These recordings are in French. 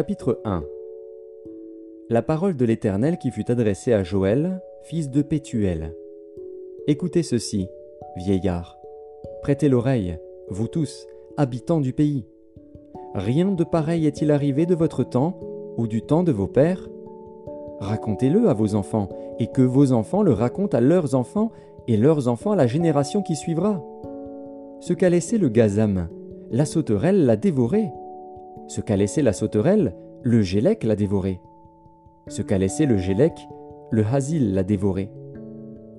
Chapitre 1 La parole de l'Éternel qui fut adressée à Joël, fils de Pétuel. Écoutez ceci, vieillards. Prêtez l'oreille, vous tous, habitants du pays. Rien de pareil est-il arrivé de votre temps ou du temps de vos pères? Racontez-le à vos enfants, et que vos enfants le racontent à leurs enfants, et leurs enfants à la génération qui suivra. Ce qu'a laissé le gazam, la sauterelle l'a dévoré. Ce qu'a laissé la sauterelle, le gélec l'a dévoré. Ce qu'a laissé le gélec, le hasil l'a dévoré.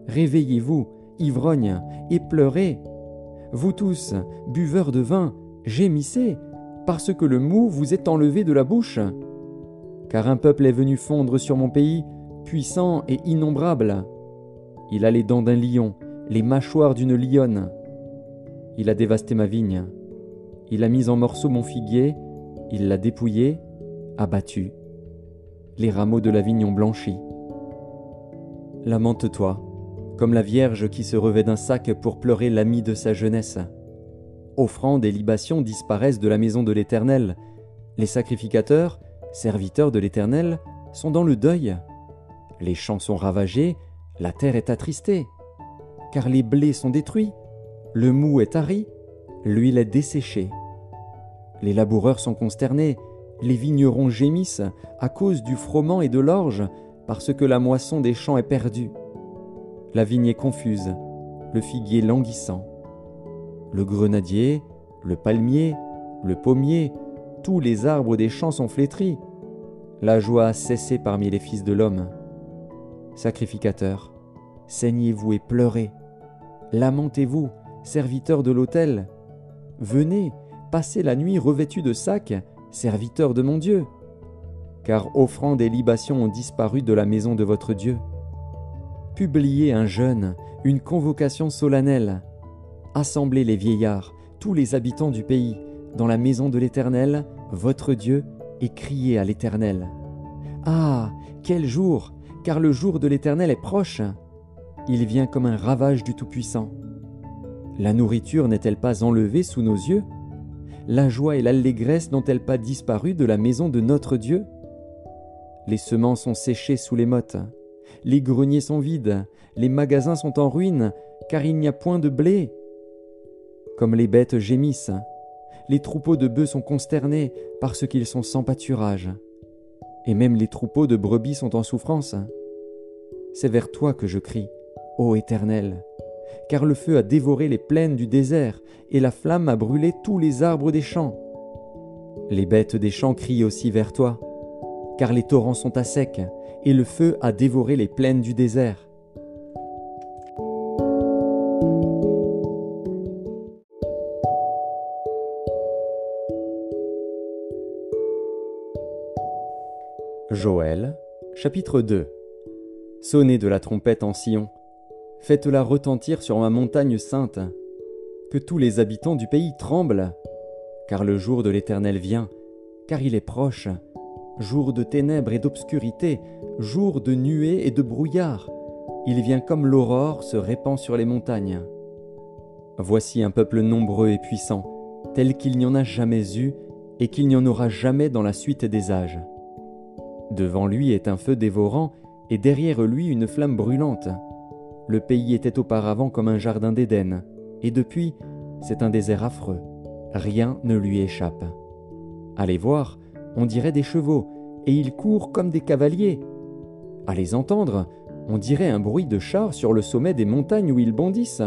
Réveillez-vous, ivrognes, et pleurez. Vous tous, buveurs de vin, gémissez, parce que le mou vous est enlevé de la bouche. Car un peuple est venu fondre sur mon pays, puissant et innombrable. Il a les dents d'un lion, les mâchoires d'une lionne. Il a dévasté ma vigne. Il a mis en morceaux mon figuier, il l'a dépouillé, abattu. Les rameaux de la vigne ont blanchi. Lamente-toi, comme la Vierge qui se revêt d'un sac pour pleurer l'ami de sa jeunesse. Offrandes et libations disparaissent de la maison de l'Éternel. Les sacrificateurs, serviteurs de l'Éternel, sont dans le deuil. Les champs sont ravagés, la terre est attristée. Car les blés sont détruits, le mou est tari, l'huile est desséchée. Les laboureurs sont consternés, les vignerons gémissent à cause du froment et de l'orge, parce que la moisson des champs est perdue. La vigne est confuse, le figuier languissant. Le grenadier, le palmier, le pommier, tous les arbres des champs sont flétris. La joie a cessé parmi les fils de l'homme. Sacrificateurs, saignez-vous et pleurez. Lamentez-vous, serviteurs de l'autel. Venez, passer la nuit revêtus de sacs, serviteurs de mon Dieu. Car offrandes et libations ont disparu de la maison de votre Dieu. Publiez un jeûne, une convocation solennelle. Assemblez les vieillards, tous les habitants du pays, dans la maison de l'Éternel, votre Dieu, et criez à l'Éternel. Ah, quel jour, car le jour de l'Éternel est proche. Il vient comme un ravage du Tout-Puissant. La nourriture n'est-elle pas enlevée sous nos yeux? La joie et l'allégresse n'ont-elles pas disparu de la maison de notre Dieu? Les semences sont séchées sous les mottes, les greniers sont vides, les magasins sont en ruine, car il n'y a point de blé. Comme les bêtes gémissent, les troupeaux de bœufs sont consternés parce qu'ils sont sans pâturage, et même les troupeaux de brebis sont en souffrance. C'est vers toi que je crie, ô Éternel, car le feu a dévoré les plaines du désert, et la flamme a brûlé tous les arbres des champs. Les bêtes des champs crient aussi vers toi, car les torrents sont à sec, et le feu a dévoré les plaines du désert. Joël, chapitre 2 Sonnez de la trompette en Sion Faites-la retentir sur ma montagne sainte. Que tous les habitants du pays tremblent. Car le jour de l'Éternel vient, car il est proche. Jour de ténèbres et d'obscurité, jour de nuées et de brouillard. Il vient comme l'aurore se répand sur les montagnes. Voici un peuple nombreux et puissant, tel qu'il n'y en a jamais eu et qu'il n'y en aura jamais dans la suite des âges. Devant lui est un feu dévorant, et derrière lui une flamme brûlante. Le pays était auparavant comme un jardin d'Éden, et depuis, c'est un désert affreux. Rien ne lui échappe. À voir, on dirait des chevaux, et ils courent comme des cavaliers. À les entendre, on dirait un bruit de chars sur le sommet des montagnes où ils bondissent.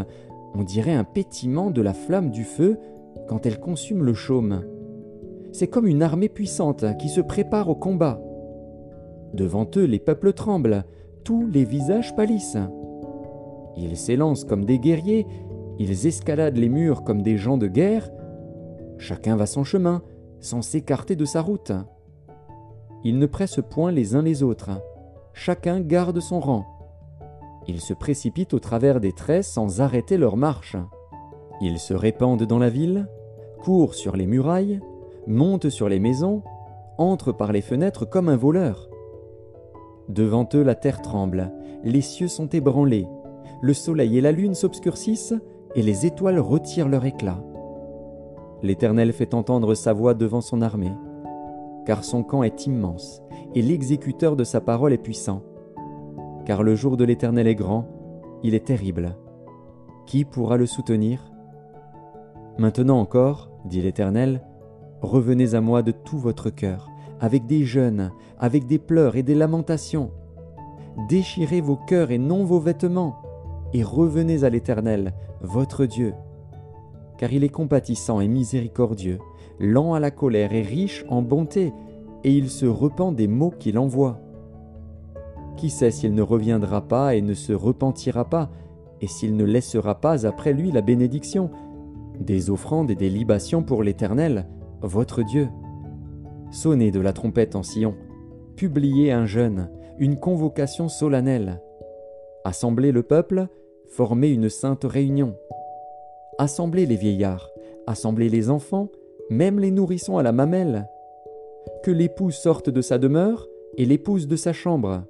On dirait un pétillement de la flamme du feu quand elle consume le chaume. C'est comme une armée puissante qui se prépare au combat. Devant eux, les peuples tremblent, tous les visages pâlissent. Ils s'élancent comme des guerriers, ils escaladent les murs comme des gens de guerre. Chacun va son chemin, sans s'écarter de sa route. Ils ne pressent point les uns les autres, chacun garde son rang. Ils se précipitent au travers des traits sans arrêter leur marche. Ils se répandent dans la ville, courent sur les murailles, montent sur les maisons, entrent par les fenêtres comme un voleur. Devant eux la terre tremble, les cieux sont ébranlés, le soleil et la lune s'obscurcissent, et les étoiles retirent leur éclat. L'Éternel fait entendre sa voix devant son armée, car son camp est immense, et l'exécuteur de sa parole est puissant. Car le jour de l'Éternel est grand, il est terrible. Qui pourra le soutenir? Maintenant encore, dit l'Éternel, revenez à moi de tout votre cœur, avec des jeûnes, avec des pleurs et des lamentations. Déchirez vos cœurs et non vos vêtements, et revenez à l'Éternel, votre Dieu. Car il est compatissant et miséricordieux, lent à la colère et riche en bonté, et il se repent des maux qu'il envoie. Qui sait s'il ne reviendra pas et ne se repentira pas, et s'il ne laissera pas après lui la bénédiction, des offrandes et des libations pour l'Éternel, votre Dieu. Sonnez de la trompette en Sion, publiez un jeûne, une convocation solennelle. Assemblez le peuple, formez une sainte réunion. Assemblez les vieillards, assemblez les enfants, même les nourrissons à la mamelle. Que l'époux sorte de sa demeure et l'épouse de sa chambre.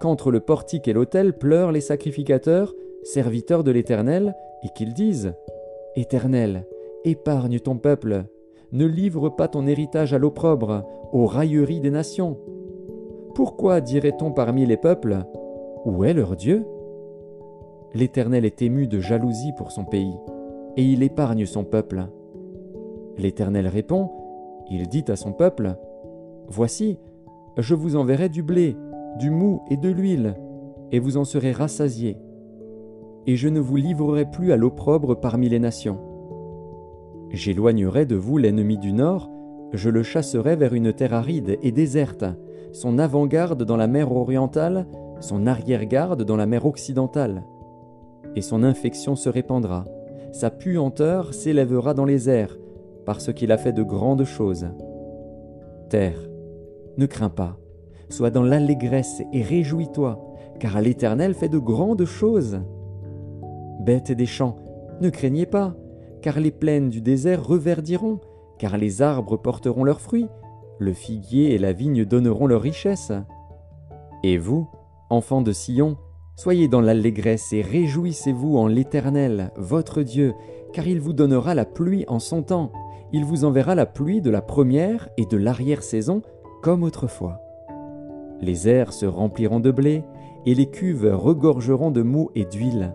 Qu'entre le portique et l'autel pleurent les sacrificateurs, serviteurs de l'Éternel, et qu'ils disent Éternel, épargne ton peuple, ne livre pas ton héritage à l'opprobre, aux railleries des nations. Pourquoi dirait-on parmi les peuples Où est leur Dieu? L'Éternel est ému de jalousie pour son pays, et il épargne son peuple. L'Éternel répond, il dit à son peuple, Voici, je vous enverrai du blé, du mou et de l'huile, et vous en serez rassasiés. Et je ne vous livrerai plus à l'opprobre parmi les nations. J'éloignerai de vous l'ennemi du nord, je le chasserai vers une terre aride et déserte, son avant-garde dans la mer orientale, son arrière-garde dans la mer occidentale. Et son infection se répandra, sa puanteur s'élèvera dans les airs, parce qu'il a fait de grandes choses. Terre, ne crains pas, sois dans l'allégresse et réjouis-toi, car l'Éternel fait de grandes choses. Bêtes des champs, ne craignez pas, car les plaines du désert reverdiront, car les arbres porteront leurs fruits, le figuier et la vigne donneront leur richesse. Et vous, enfants de Sion, soyez dans l'allégresse et réjouissez-vous en l'Éternel, votre Dieu, car il vous donnera la pluie en son temps, il vous enverra la pluie de la première et de l'arrière-saison, comme autrefois. Les airs se rempliront de blé, et les cuves regorgeront de mou et d'huile.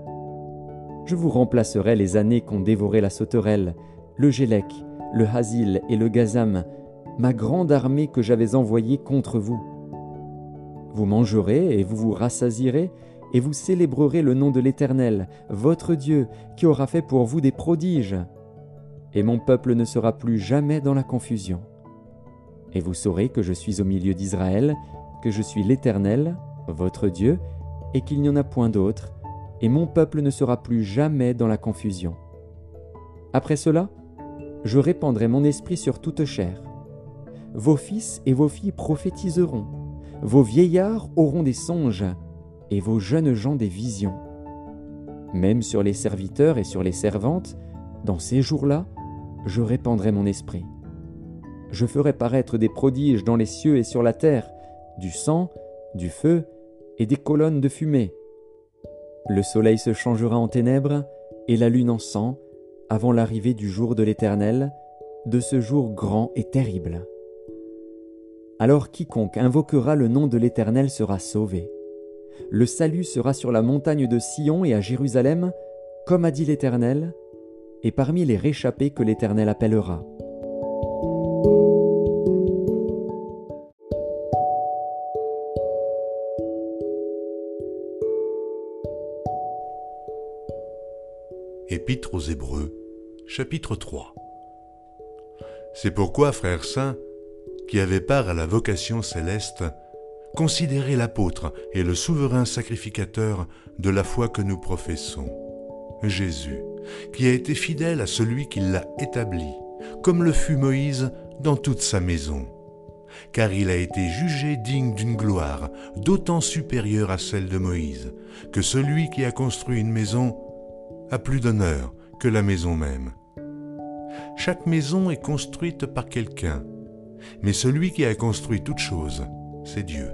Je vous remplacerai les années qu'ont dévoré la sauterelle, le gélec, le hasil et le gazam, ma grande armée que j'avais envoyée contre vous. Vous mangerez et vous vous rassasierez, et vous célébrerez le nom de l'Éternel, votre Dieu, qui aura fait pour vous des prodiges et mon peuple ne sera plus jamais dans la confusion. Et vous saurez que je suis au milieu d'Israël, que je suis l'Éternel, votre Dieu, et qu'il n'y en a point d'autre, et mon peuple ne sera plus jamais dans la confusion. Après cela, je répandrai mon esprit sur toute chair. Vos fils et vos filles prophétiseront, vos vieillards auront des songes, et vos jeunes gens des visions. Même sur les serviteurs et sur les servantes, dans ces jours-là, je répandrai mon esprit. Je ferai paraître des prodiges dans les cieux et sur la terre, du sang, du feu et des colonnes de fumée. Le soleil se changera en ténèbres et la lune en sang avant l'arrivée du jour de l'Éternel, de ce jour grand et terrible. Alors quiconque invoquera le nom de l'Éternel sera sauvé. Le salut sera sur la montagne de Sion et à Jérusalem, comme a dit l'Éternel, et parmi les réchappés que l'Éternel appellera. Épître aux Hébreux, chapitre 3 C'est pourquoi, frères saints, qui avez part à la vocation céleste, considérez l'apôtre et le souverain sacrificateur de la foi que nous professons, Jésus qui a été fidèle à celui qui l'a établi, comme le fut Moïse dans toute sa maison. Car il a été jugé digne d'une gloire d'autant supérieure à celle de Moïse, que celui qui a construit une maison a plus d'honneur que la maison même. Chaque maison est construite par quelqu'un, mais celui qui a construit toute chose, c'est Dieu.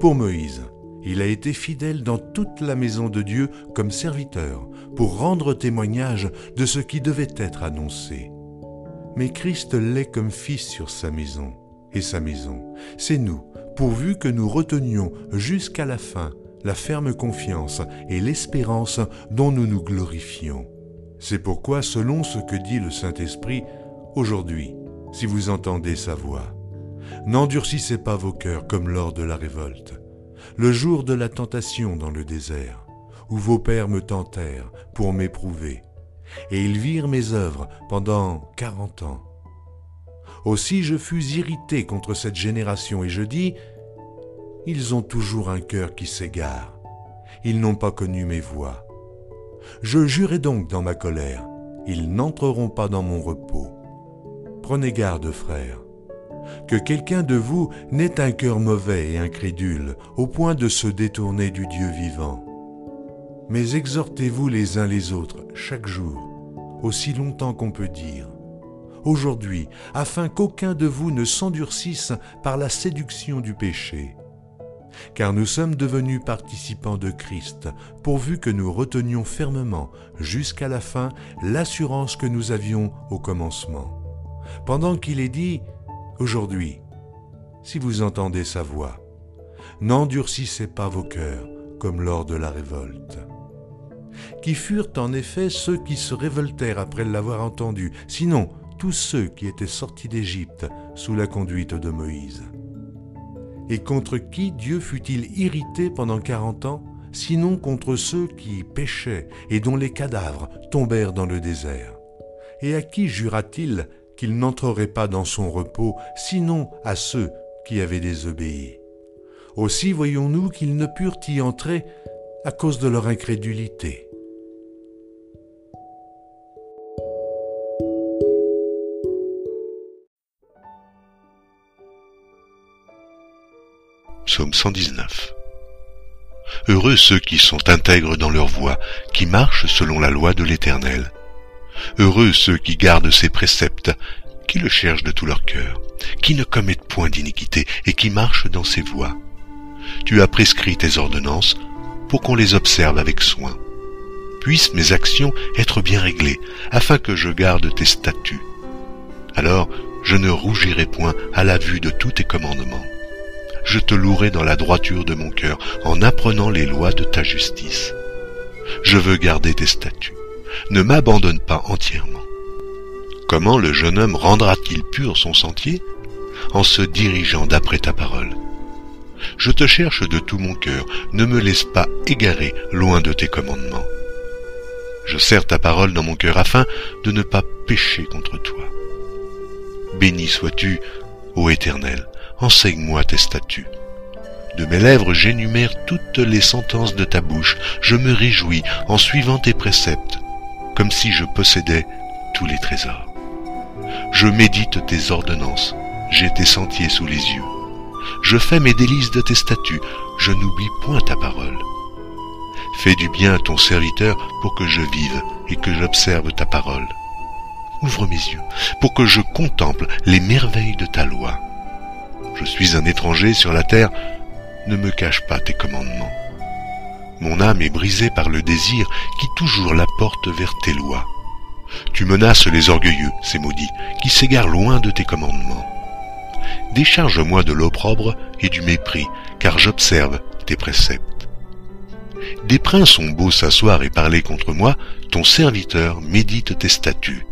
Pour Moïse, il a été fidèle dans toute la maison de Dieu comme serviteur pour rendre témoignage de ce qui devait être annoncé. mais Christ l'est comme fils sur sa maison. Et sa maison, c'est nous, pourvu que nous retenions jusqu'à la fin la ferme confiance et l'espérance dont nous nous glorifions. C'est pourquoi, selon ce que dit le Saint-Esprit, aujourd'hui, si vous entendez sa voix, n'endurcissez pas vos cœurs comme lors de la révolte, le jour de la tentation dans le désert, où vos pères me tentèrent pour m'éprouver, et ils virent mes œuvres pendant quarante ans. Aussi je fus irrité contre cette génération, et je dis, Ils ont toujours un cœur qui s'égare, ils n'ont pas connu mes voies. Je jurai donc dans ma colère, ils n'entreront pas dans mon repos. Prenez garde, frères, que quelqu'un de vous n'ait un cœur mauvais et incrédule, au point de se détourner du Dieu vivant. Mais exhortez-vous les uns les autres chaque jour, aussi longtemps qu'on peut dire, aujourd'hui, afin qu'aucun de vous ne s'endurcisse par la séduction du péché. Car nous sommes devenus participants de Christ, pourvu que nous retenions fermement, jusqu'à la fin, l'assurance que nous avions au commencement. Pendant qu'il est dit, aujourd'hui, si vous entendez sa voix, n'endurcissez pas vos cœurs comme lors de la révolte. Qui furent en effet ceux qui se révoltèrent après l'avoir entendu, sinon tous ceux qui étaient sortis d'Égypte sous la conduite de Moïse. Et contre qui Dieu fut-il irrité pendant quarante ans, sinon contre ceux qui péchaient et dont les cadavres tombèrent dans le désert? Et à qui jura-t-il qu'il n'entrerait pas dans son repos, sinon à ceux qui avaient désobéi. Aussi voyons-nous qu'ils ne purent y entrer à cause de leur incrédulité. Psaume 119 Heureux ceux qui sont intègres dans leur voie, qui marchent selon la loi de l'Éternel. Heureux ceux qui gardent ses préceptes, qui le cherchent de tout leur cœur, qui ne commettent point d'iniquité et qui marchent dans ses voies. Tu as prescrit tes ordonnances pour qu'on les observe avec soin. Puissent mes actions être bien réglées, afin que je garde tes statuts. Alors je ne rougirai point à la vue de tous tes commandements. Je te louerai dans la droiture de mon cœur en apprenant les lois de ta justice. Je veux garder tes statuts ne m'abandonne pas entièrement. Comment le jeune homme rendra-t-il pur son sentier En se dirigeant d'après ta parole? Je te cherche de tout mon cœur, ne me laisse pas égarer loin de tes commandements. Je serre ta parole dans mon cœur afin de ne pas pécher contre toi. Béni sois-tu, ô Éternel, enseigne-moi tes statuts. De mes lèvres j'énumère toutes les sentences de ta bouche, je me réjouis en suivant tes préceptes comme si je possédais tous les trésors. Je médite tes ordonnances, j'ai tes sentiers sous les yeux. Je fais mes délices de tes statuts, je n'oublie point ta parole. Fais du bien à ton serviteur pour que je vive et que j'observe ta parole. Ouvre mes yeux pour que je contemple les merveilles de ta loi. Je suis un étranger sur la terre, ne me cache pas tes commandements. Mon âme est brisée par le désir qui toujours la porte vers tes lois. Tu menaces les orgueilleux, ces maudits, qui s'égarent loin de tes commandements. Décharge-moi de l'opprobre et du mépris, car j'observe tes préceptes. Des princes ont beau s'asseoir et parler contre moi, ton serviteur médite tes statuts.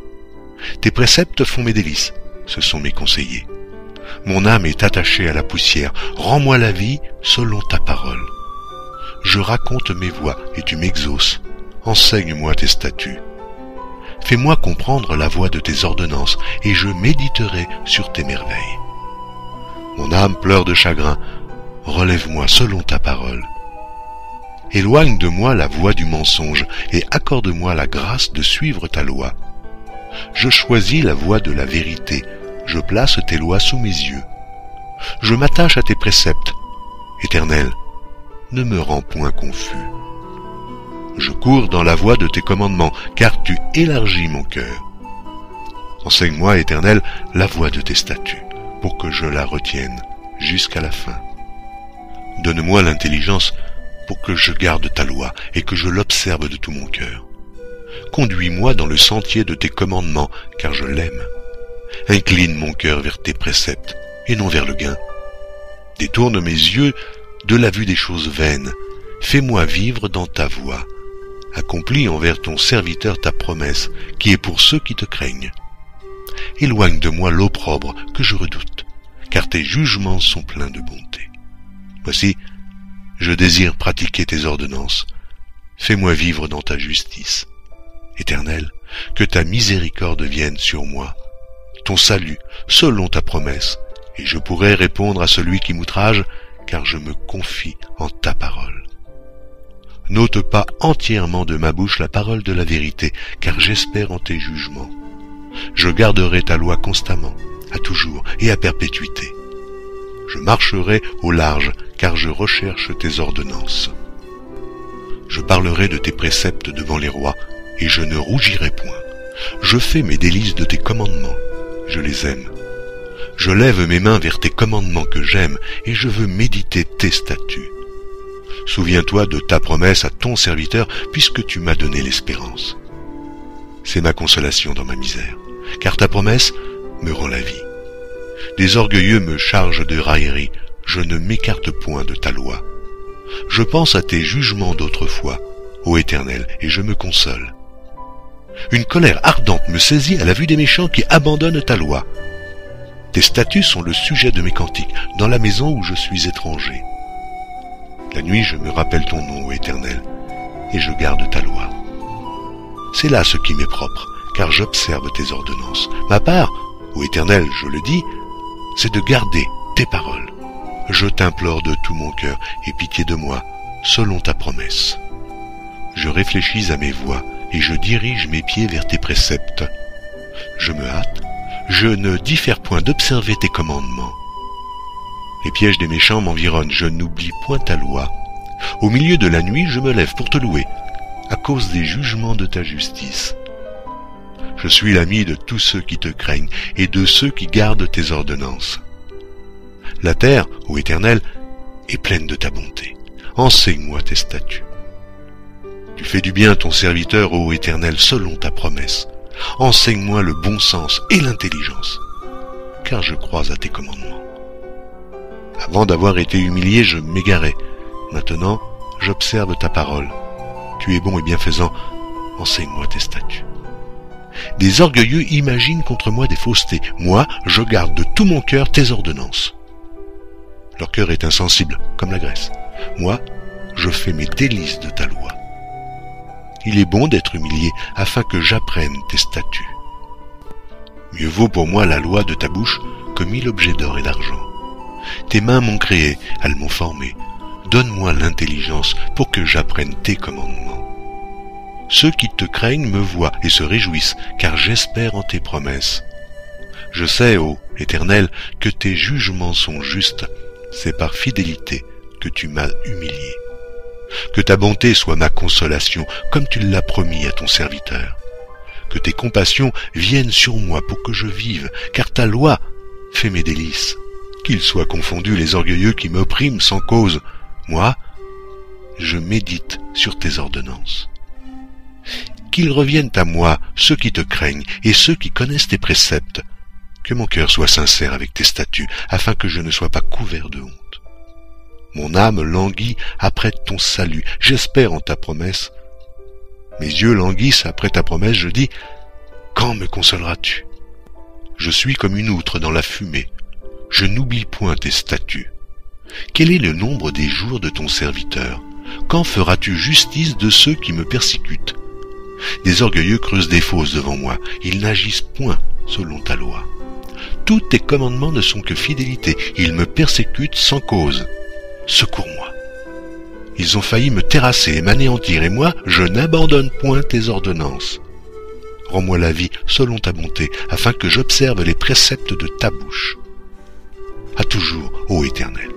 Tes préceptes font mes délices, ce sont mes conseillers. Mon âme est attachée à la poussière, rends-moi la vie selon ta parole je raconte mes voies et tu m'exauces. Enseigne-moi tes statuts. Fais-moi comprendre la voie de tes ordonnances, et je méditerai sur tes merveilles. Mon âme pleure de chagrin, relève-moi selon ta parole. Éloigne de moi la voie du mensonge, et accorde-moi la grâce de suivre ta loi. Je choisis la voie de la vérité, je place tes lois sous mes yeux. Je m'attache à tes préceptes. Éternel, ne me rends point confus. Je cours dans la voie de tes commandements, car tu élargis mon cœur. Enseigne-moi, Éternel, la voie de tes statuts, pour que je la retienne jusqu'à la fin. Donne-moi l'intelligence pour que je garde ta loi et que je l'observe de tout mon cœur. Conduis-moi dans le sentier de tes commandements, car je l'aime. Incline mon cœur vers tes préceptes et non vers le gain. Détourne mes yeux de la vue des choses vaines. Fais-moi vivre dans ta voie. Accomplis envers ton serviteur ta promesse, qui est pour ceux qui te craignent. Éloigne de moi l'opprobre que je redoute, car tes jugements sont pleins de bonté. Voici, je désire pratiquer tes ordonnances. Fais-moi vivre dans ta justice. Éternel, que ta miséricorde vienne sur moi, ton salut, selon ta promesse, et je pourrai répondre à celui qui m'outrage, car je me confie en ta parole. N'ôte pas entièrement de ma bouche la parole de la vérité, car j'espère en tes jugements. Je garderai ta loi constamment, à toujours et à perpétuité. Je marcherai au large, car je recherche tes ordonnances. Je parlerai de tes préceptes devant les rois, et je ne rougirai point. Je fais mes délices de tes commandements, je les aime. Je lève mes mains vers tes commandements que j'aime, et je veux méditer tes statuts. Souviens-toi de ta promesse à ton serviteur, puisque tu m'as donné l'espérance. C'est ma consolation dans ma misère, car ta promesse me rend la vie. Des orgueilleux me chargent de raillerie, je ne m'écarte point de ta loi. Je pense à tes jugements d'autrefois, ô Éternel, et je me console. Une colère ardente me saisit à la vue des méchants qui abandonnent ta loi. Tes statuts sont le sujet de mes cantiques, dans la maison où je suis étranger. La nuit, je me rappelle ton nom, ô Éternel, et je garde ta loi. C'est là ce qui m'est propre, car j'observe tes ordonnances. Ma part, ô Éternel, je le dis, c'est de garder tes paroles. Je t'implore de tout mon cœur, et pitié de moi, selon ta promesse. Je réfléchis à mes voies, et je dirige mes pieds vers tes préceptes. Je me hâte, je ne diffère point d'observer tes commandements. Les pièges des méchants m'environnent, je n'oublie point ta loi. Au milieu de la nuit, je me lève pour te louer, à cause des jugements de ta justice. Je suis l'ami de tous ceux qui te craignent et de ceux qui gardent tes ordonnances. La terre, ô Éternel, est pleine de ta bonté. Enseigne-moi tes statuts. Tu fais du bien ton serviteur, ô Éternel, selon ta promesse. Enseigne-moi le bon sens et l'intelligence, car je crois à tes commandements. Avant d'avoir été humilié, je m'égarais. Maintenant, j'observe ta parole. Tu es bon et bienfaisant, enseigne-moi tes statuts. Des orgueilleux imaginent contre moi des faussetés. Moi, je garde de tout mon cœur tes ordonnances. Leur cœur est insensible, comme la graisse. Moi, je fais mes délices de ta loi. Il est bon d'être humilié afin que j'apprenne tes statuts. Mieux vaut pour moi la loi de ta bouche que mille objets d'or et d'argent. Tes mains m'ont créé, elles m'ont formé. Donne-moi l'intelligence pour que j'apprenne tes commandements. Ceux qui te craignent me voient et se réjouissent, car j'espère en tes promesses. Je sais, ô Éternel, que tes jugements sont justes, c'est par fidélité que tu m'as humilié. Que ta bonté soit ma consolation, comme tu l'as promis à ton serviteur. Que tes compassions viennent sur moi pour que je vive, car ta loi fait mes délices. Qu'ils soient confondus les orgueilleux qui m'oppriment sans cause. Moi, je médite sur tes ordonnances. Qu'ils reviennent à moi ceux qui te craignent et ceux qui connaissent tes préceptes. Que mon cœur soit sincère avec tes statuts, afin que je ne sois pas couvert de honte. Mon âme languit après ton salut, j'espère en ta promesse. Mes yeux languissent après ta promesse, je dis, quand me consoleras-tu? Je suis comme une outre dans la fumée, je n'oublie point tes statuts. Quel est le nombre des jours de ton serviteur? Quand feras-tu justice de ceux qui me persécutent? Des orgueilleux creusent des fosses devant moi, ils n'agissent point selon ta loi. Tous tes commandements ne sont que fidélité, ils me persécutent sans cause. Secours-moi. Ils ont failli me terrasser et m'anéantir, et moi, je n'abandonne point tes ordonnances. Rends-moi la vie selon ta bonté, afin que j'observe les préceptes de ta bouche à toujours, ô Éternel.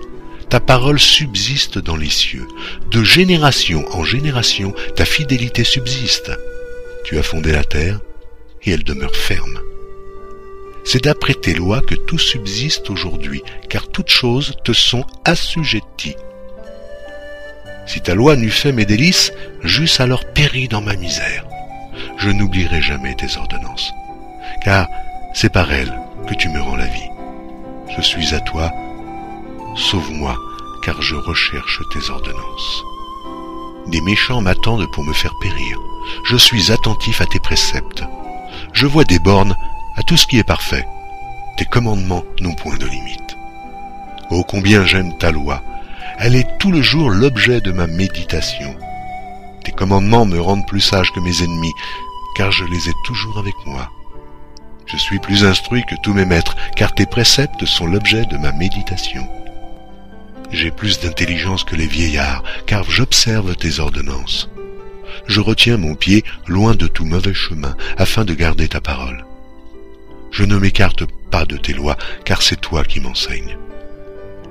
Ta parole subsiste dans les cieux. De génération en génération, ta fidélité subsiste. Tu as fondé la terre, et elle demeure ferme. C'est d'après tes lois que tout subsiste aujourd'hui, car toutes choses te sont assujetties. Si ta loi n'eût fait mes délices, j'eusse alors péri dans ma misère. Je n'oublierai jamais tes ordonnances, car c'est par elles que tu me rends la vie. Je suis à toi, sauve-moi, car je recherche tes ordonnances. Des méchants m'attendent pour me faire périr. Je suis attentif à tes préceptes. Je vois des bornes à tout ce qui est parfait. Tes commandements n'ont point de limite. Oh combien j'aime ta loi. Elle est tout le jour l'objet de ma méditation. Tes commandements me rendent plus sage que mes ennemis, car je les ai toujours avec moi. Je suis plus instruit que tous mes maîtres, car tes préceptes sont l'objet de ma méditation. J'ai plus d'intelligence que les vieillards, car j'observe tes ordonnances. Je retiens mon pied loin de tout mauvais chemin, afin de garder ta parole. Je ne m'écarte pas de tes lois, car c'est toi qui m'enseignes.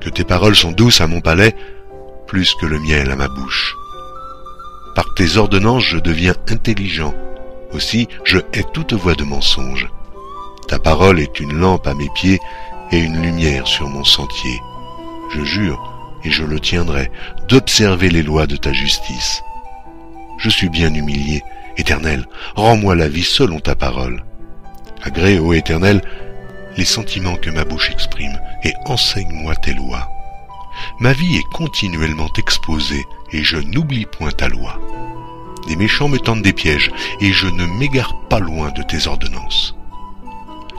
Que tes paroles sont douces à mon palais, plus que le miel à ma bouche. Par tes ordonnances je deviens intelligent, aussi je hais toute voix de mensonge. Ta parole est une lampe à mes pieds et une lumière sur mon sentier. Je jure, et je le tiendrai, d'observer les lois de ta justice. Je suis bien humilié. Éternel, rends-moi la vie selon ta parole. Agrée, ô Éternel, les sentiments que ma bouche exprime, et enseigne-moi tes lois. Ma vie est continuellement exposée, et je n'oublie point ta loi. Des méchants me tendent des pièges, et je ne m'égare pas loin de tes ordonnances.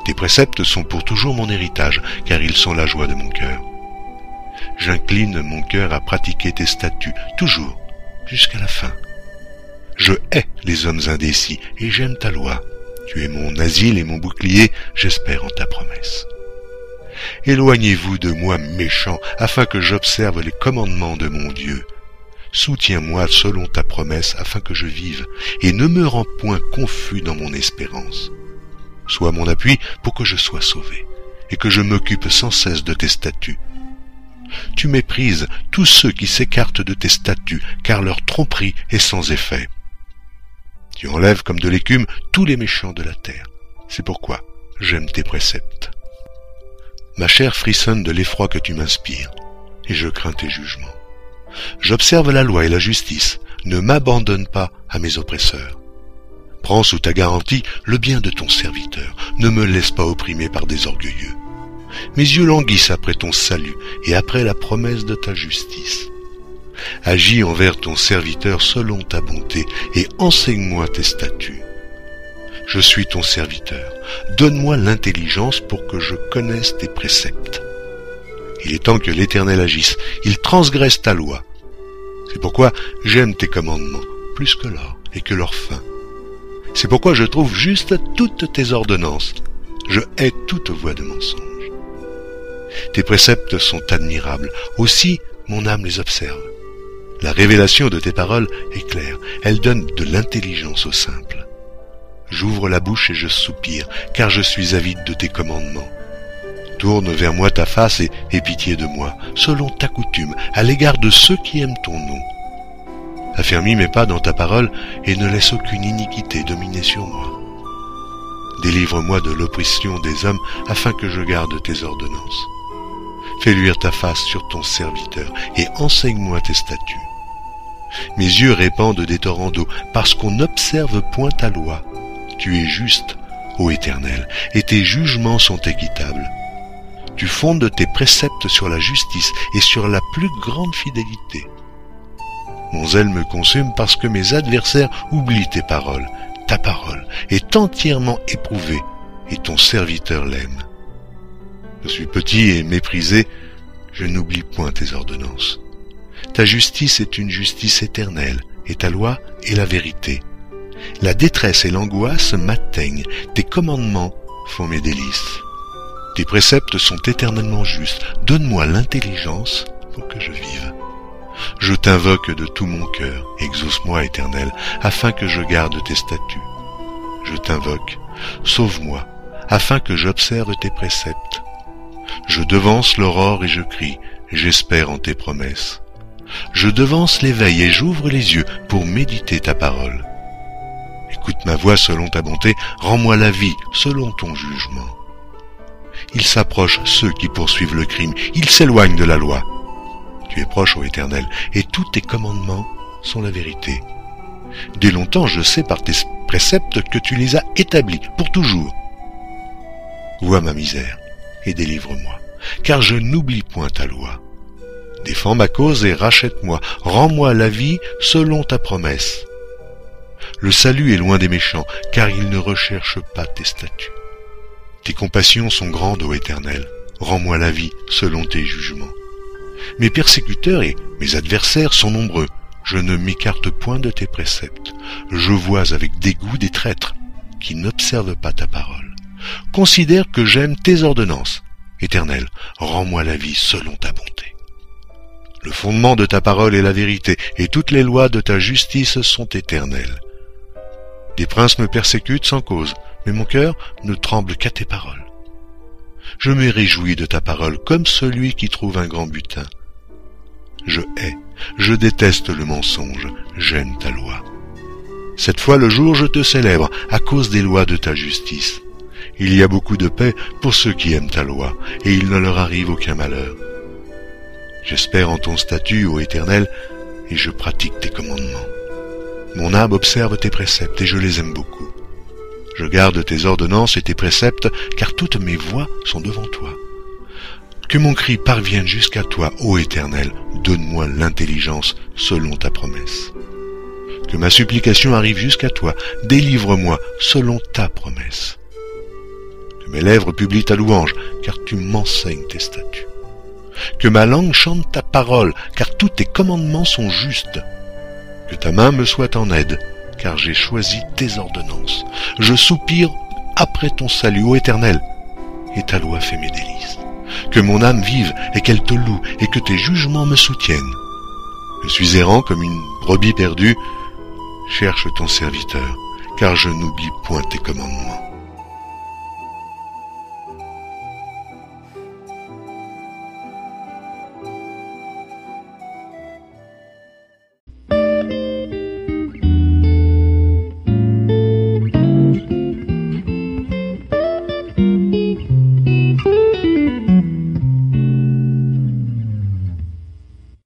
Tes préceptes sont pour toujours mon héritage, car ils sont la joie de mon cœur j'incline mon cœur à pratiquer tes statuts, toujours, jusqu'à la fin. Je hais les hommes indécis, et j'aime ta loi. Tu es mon asile et mon bouclier, j'espère en ta promesse. Éloignez-vous de moi, méchant, afin que j'observe les commandements de mon Dieu. Soutiens-moi selon ta promesse, afin que je vive, et ne me rends point confus dans mon espérance. Sois mon appui pour que je sois sauvé, et que je m'occupe sans cesse de tes statuts tu méprises tous ceux qui s'écartent de tes statuts, car leur tromperie est sans effet. Tu enlèves comme de l'écume tous les méchants de la terre. C'est pourquoi j'aime tes préceptes. Ma chair frissonne de l'effroi que tu m'inspires, et je crains tes jugements. J'observe la loi et la justice, ne m'abandonne pas à mes oppresseurs. Prends sous ta garantie le bien de ton serviteur, ne me laisse pas opprimer par des orgueilleux. Mes yeux languissent après ton salut et après la promesse de ta justice. Agis envers ton serviteur selon ta bonté et enseigne-moi tes statuts. Je suis ton serviteur. Donne-moi l'intelligence pour que je connaisse tes préceptes. Il est temps que l'Éternel agisse. Il transgresse ta loi. C'est pourquoi j'aime tes commandements plus que l'or et que leur fin. C'est pourquoi je trouve juste toutes tes ordonnances. Je hais toute voie de mensonge. Tes préceptes sont admirables. Aussi, mon âme les observe. La révélation de tes paroles est claire. Elle donne de l'intelligence au simple. J'ouvre la bouche et je soupire, car je suis avide de tes commandements. Tourne vers moi ta face et aie pitié de moi, selon ta coutume, à l'égard de ceux qui aiment ton nom. Affermis mes pas dans ta parole et ne laisse aucune iniquité dominer sur moi. Délivre-moi de l'oppression des hommes afin que je garde tes ordonnances. Fais luire ta face sur ton serviteur et enseigne-moi tes statuts. Mes yeux répandent des torrents d'eau parce qu'on n'observe point ta loi. Tu es juste, ô Éternel, et tes jugements sont équitables. Tu fondes tes préceptes sur la justice et sur la plus grande fidélité. Mon zèle me consume parce que mes adversaires oublient tes paroles. Ta parole est entièrement éprouvée et ton serviteur l'aime. Je suis petit et méprisé, je n'oublie point tes ordonnances. Ta justice est une justice éternelle, et ta loi est la vérité. La détresse et l'angoisse m'atteignent, tes commandements font mes délices. Tes préceptes sont éternellement justes, donne-moi l'intelligence pour que je vive. Je t'invoque de tout mon cœur, exauce-moi éternel, afin que je garde tes statuts. Je t'invoque, sauve-moi, afin que j'observe tes préceptes. Je devance l'aurore et je crie, j'espère en tes promesses. Je devance l'éveil et j'ouvre les yeux pour méditer ta parole. Écoute ma voix selon ta bonté, rends-moi la vie selon ton jugement. Il s'approche ceux qui poursuivent le crime, ils s'éloignent de la loi. Tu es proche, ô Éternel, et tous tes commandements sont la vérité. Dès longtemps je sais par tes préceptes que tu les as établis pour toujours. vois ma misère, et délivre-moi, car je n'oublie point ta loi. Défends ma cause et rachète-moi, rends-moi la vie selon ta promesse. Le salut est loin des méchants, car ils ne recherchent pas tes statuts. Tes compassions sont grandes, ô Éternel, rends-moi la vie selon tes jugements. Mes persécuteurs et mes adversaires sont nombreux, je ne m'écarte point de tes préceptes. Je vois avec dégoût des traîtres qui n'observent pas ta parole. Considère que j'aime tes ordonnances. Éternel, rends-moi la vie selon ta bonté. Le fondement de ta parole est la vérité, et toutes les lois de ta justice sont éternelles. Des princes me persécutent sans cause, mais mon cœur ne tremble qu'à tes paroles. Je me réjouis de ta parole comme celui qui trouve un grand butin. Je hais, je déteste le mensonge, j'aime ta loi. Cette fois le jour je te célèbre à cause des lois de ta justice. Il y a beaucoup de paix pour ceux qui aiment ta loi, et il ne leur arrive aucun malheur. J'espère en ton statut, ô Éternel, et je pratique tes commandements. Mon âme observe tes préceptes, et je les aime beaucoup. Je garde tes ordonnances et tes préceptes, car toutes mes voies sont devant toi. Que mon cri parvienne jusqu'à toi, ô Éternel, donne-moi l'intelligence selon ta promesse. Que ma supplication arrive jusqu'à toi, délivre-moi selon ta promesse. Que mes lèvres publient ta louange, car tu m'enseignes tes statuts. Que ma langue chante ta parole, car tous tes commandements sont justes. Que ta main me soit en aide, car j'ai choisi tes ordonnances. Je soupire après ton salut, ô Éternel, et ta loi fait mes délices que mon âme vive et qu'elle te loue et que tes jugements me soutiennent. Je suis errant comme une brebis perdue. Cherche ton serviteur, car je n'oublie point tes commandements.